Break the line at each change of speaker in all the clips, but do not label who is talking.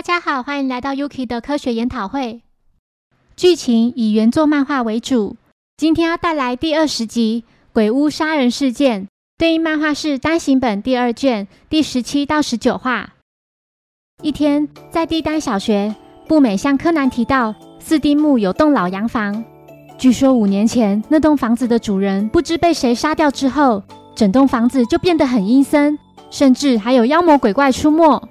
大家好，欢迎来到 Yuki 的科学研讨会。剧情以原作漫画为主，今天要带来第二十集《鬼屋杀人事件》，对应漫画是单行本第二卷第十七到十九话。一天，在帝丹小学，步美向柯南提到四丁目有栋老洋房，据说五年前那栋房子的主人不知被谁杀掉之后，整栋房子就变得很阴森，甚至还有妖魔鬼怪出没。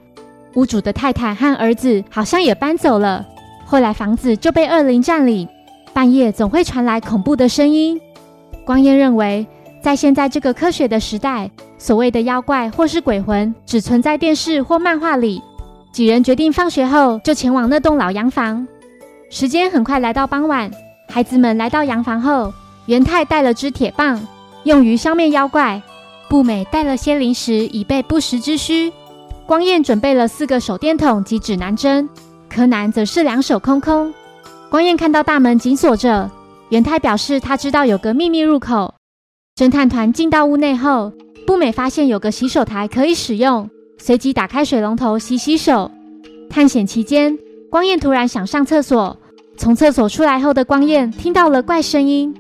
屋主的太太和儿子好像也搬走了，后来房子就被恶灵占领，半夜总会传来恐怖的声音。光彦认为，在现在这个科学的时代，所谓的妖怪或是鬼魂只存在电视或漫画里。几人决定放学后就前往那栋老洋房。时间很快来到傍晚，孩子们来到洋房后，元太带了支铁棒，用于消灭妖怪；步美带了些零食，以备不时之需。光彦准备了四个手电筒及指南针，柯南则是两手空空。光彦看到大门紧锁着，元太表示他知道有个秘密入口。侦探团进到屋内后，步美发现有个洗手台可以使用，随即打开水龙头洗洗手。探险期间，光彦突然想上厕所，从厕所出来后的光彦听到了怪声音，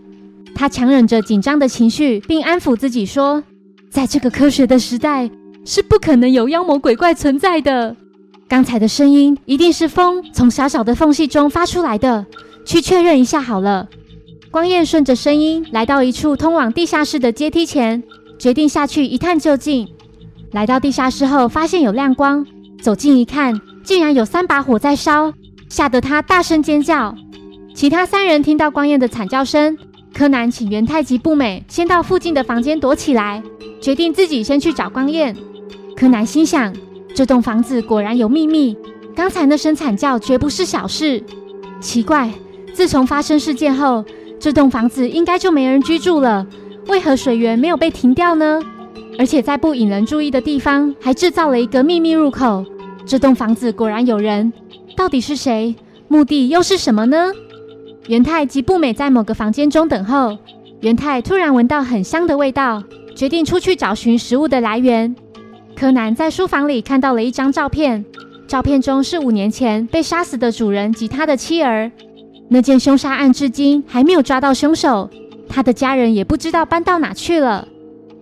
他强忍着紧张的情绪，并安抚自己说，在这个科学的时代。是不可能有妖魔鬼怪存在的。刚才的声音一定是风从小小的缝隙中发出来的。去确认一下好了。光彦顺着声音来到一处通往地下室的阶梯前，决定下去一探究竟。来到地下室后，发现有亮光，走近一看，竟然有三把火在烧，吓得他大声尖叫。其他三人听到光彦的惨叫声，柯南请元太极不美先到附近的房间躲起来，决定自己先去找光彦。柯南心想，这栋房子果然有秘密。刚才那声惨叫绝不是小事。奇怪，自从发生事件后，这栋房子应该就没人居住了。为何水源没有被停掉呢？而且在不引人注意的地方还制造了一个秘密入口。这栋房子果然有人，到底是谁？目的又是什么呢？元太及步美在某个房间中等候。元太突然闻到很香的味道，决定出去找寻食物的来源。柯南在书房里看到了一张照片，照片中是五年前被杀死的主人及他的妻儿。那件凶杀案至今还没有抓到凶手，他的家人也不知道搬到哪去了。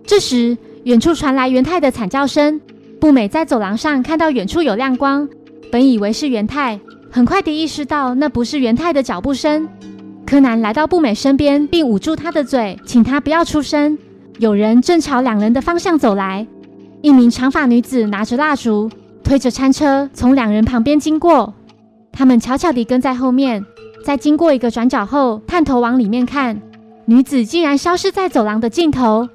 这时，远处传来元太的惨叫声。步美在走廊上看到远处有亮光，本以为是元太，很快地意识到那不是元太的脚步声。柯南来到步美身边，并捂住她的嘴，请她不要出声。有人正朝两人的方向走来。一名长发女子拿着蜡烛，推着餐车从两人旁边经过。他们悄悄地跟在后面，在经过一个转角后，探头往里面看，女子竟然消失在走廊的尽头。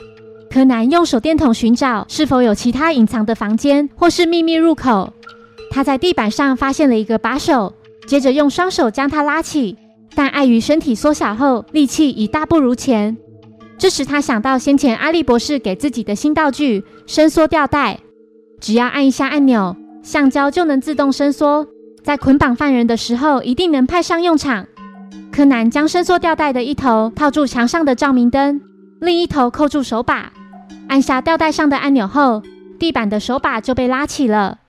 柯南用手电筒寻找，是否有其他隐藏的房间或是秘密入口。他在地板上发现了一个把手，接着用双手将它拉起，但碍于身体缩小后，力气已大不如前。这时，他想到先前阿笠博士给自己的新道具——伸缩吊带，只要按一下按钮，橡胶就能自动伸缩，在捆绑犯人的时候一定能派上用场。柯南将伸缩吊带的一头套住墙上的照明灯，另一头扣住手把，按下吊带上的按钮后，地板的手把就被拉起了。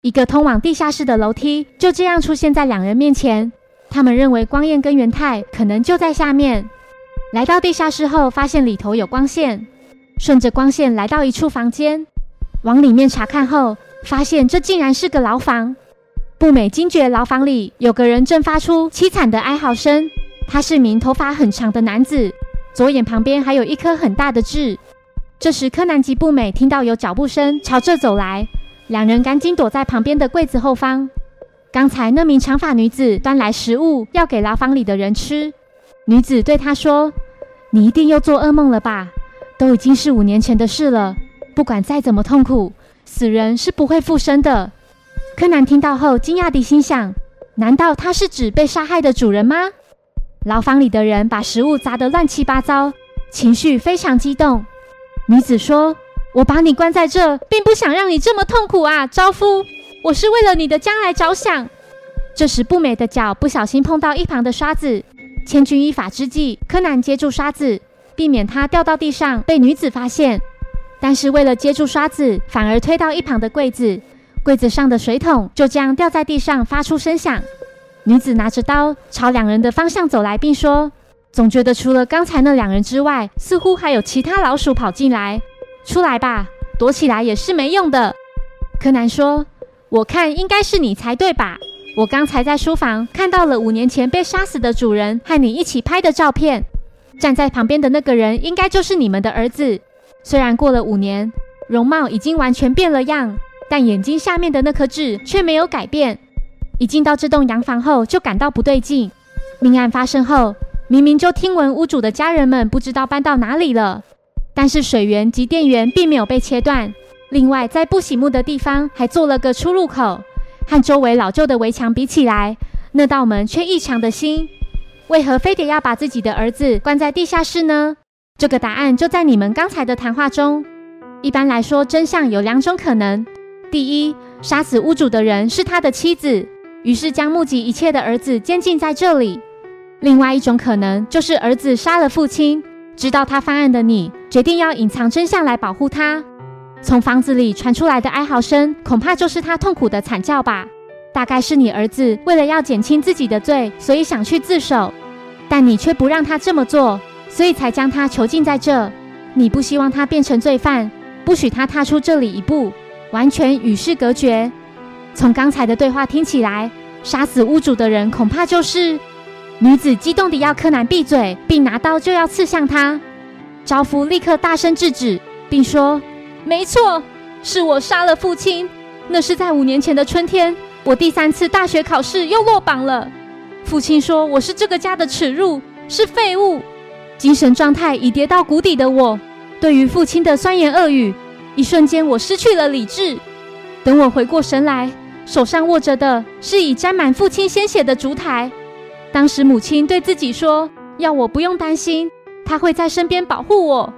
一个通往地下室的楼梯就这样出现在两人面前。他们认为光彦跟元太可能就在下面。来到地下室后，发现里头有光线，顺着光线来到一处房间，往里面查看后，发现这竟然是个牢房。步美惊觉牢房里有个人正发出凄惨的哀嚎声，他是名头发很长的男子，左眼旁边还有一颗很大的痣。这时，柯南及步美听到有脚步声朝这走来，两人赶紧躲在旁边的柜子后方。刚才那名长发女子端来食物要给牢房里的人吃。女子对他说：“你一定又做噩梦了吧？都已经是五年前的事了。不管再怎么痛苦，死人是不会复生的。”柯南听到后惊讶地心想：“难道他是指被杀害的主人吗？”牢房里的人把食物砸得乱七八糟，情绪非常激动。女子说：“我把你关在这，并不想让你这么痛苦啊，招夫！我是为了你的将来着想。”这时，不美的脚不小心碰到一旁的刷子。千钧一发之际，柯南接住刷子，避免它掉到地上被女子发现。但是为了接住刷子，反而推到一旁的柜子，柜子上的水桶就这样掉在地上，发出声响。女子拿着刀朝两人的方向走来，并说：“总觉得除了刚才那两人之外，似乎还有其他老鼠跑进来。出来吧，躲起来也是没用的。”柯南说：“我看应该是你才对吧？我刚才在书房看到了五年前被杀死的主人和你一起拍的照片，站在旁边的那个人应该就是你们的儿子。虽然过了五年，容貌已经完全变了样。”但眼睛下面的那颗痣却没有改变。一进到这栋洋房后，就感到不对劲。命案发生后，明明就听闻屋主的家人们不知道搬到哪里了，但是水源及电源并没有被切断。另外，在不醒目的地方还做了个出入口，和周围老旧的围墙比起来，那道门却异常的新。为何非得要把自己的儿子关在地下室呢？这个答案就在你们刚才的谈话中。一般来说，真相有两种可能。第一，杀死屋主的人是他的妻子，于是将目击一切的儿子监禁在这里。另外一种可能就是儿子杀了父亲，知道他犯案的你决定要隐藏真相来保护他。从房子里传出来的哀嚎声，恐怕就是他痛苦的惨叫吧。大概是你儿子为了要减轻自己的罪，所以想去自首，但你却不让他这么做，所以才将他囚禁在这。你不希望他变成罪犯，不许他踏出这里一步。完全与世隔绝。从刚才的对话听起来，杀死屋主的人恐怕就是女子。激动地要柯南闭嘴，并拿刀就要刺向他。招夫立刻大声制止，并说：“没错，是我杀了父亲。那是在五年前的春天，我第三次大学考试又落榜了。父亲说我是这个家的耻辱，是废物。精神状态已跌到谷底的我，对于父亲的酸言恶语。”一瞬间，我失去了理智。等我回过神来，手上握着的是已沾满父亲鲜血的烛台。当时母亲对自己说：“要我不用担心，他会在身边保护我。”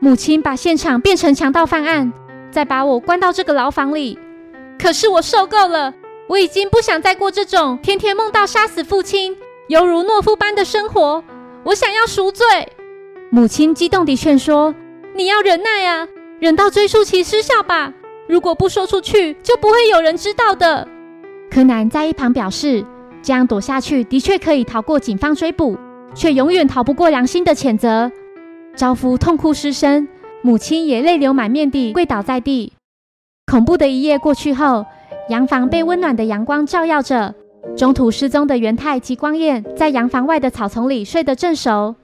母亲把现场变成强盗犯案，再把我关到这个牢房里。可是我受够了，我已经不想再过这种天天梦到杀死父亲、犹如懦夫般的生活。我想要赎罪。母亲激动地劝说：“你要忍耐啊！”忍到追溯期失效吧。如果不说出去，就不会有人知道的。柯南在一旁表示，这样躲下去的确可以逃过警方追捕，却永远逃不过良心的谴责。招夫痛哭失声，母亲也泪流满面地跪倒在地。恐怖的一夜过去后，洋房被温暖的阳光照耀着。中途失踪的元太及光彦在洋房外的草丛里睡得正熟，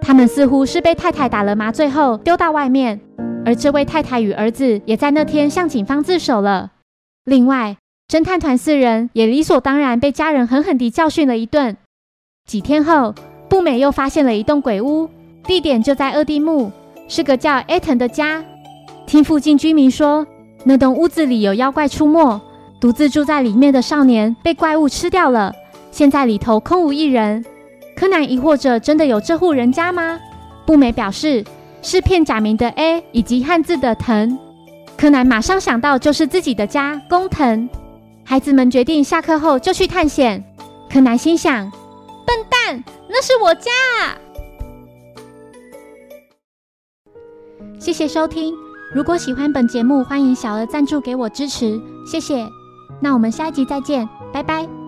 他们似乎是被太太打了麻醉后丢到外面。而这位太太与儿子也在那天向警方自首了。另外，侦探团四人也理所当然被家人狠狠地教训了一顿。几天后，步美又发现了一栋鬼屋，地点就在二丁目，是个叫艾腾的家。听附近居民说，那栋屋子里有妖怪出没，独自住在里面的少年被怪物吃掉了，现在里头空无一人。柯南疑惑着：真的有这户人家吗？步美表示。是片假名的 A 以及汉字的藤，柯南马上想到就是自己的家工藤。孩子们决定下课后就去探险。柯南心想：笨蛋，那是我家。谢谢收听，如果喜欢本节目，欢迎小额赞助给我支持，谢谢。那我们下一集再见，拜拜。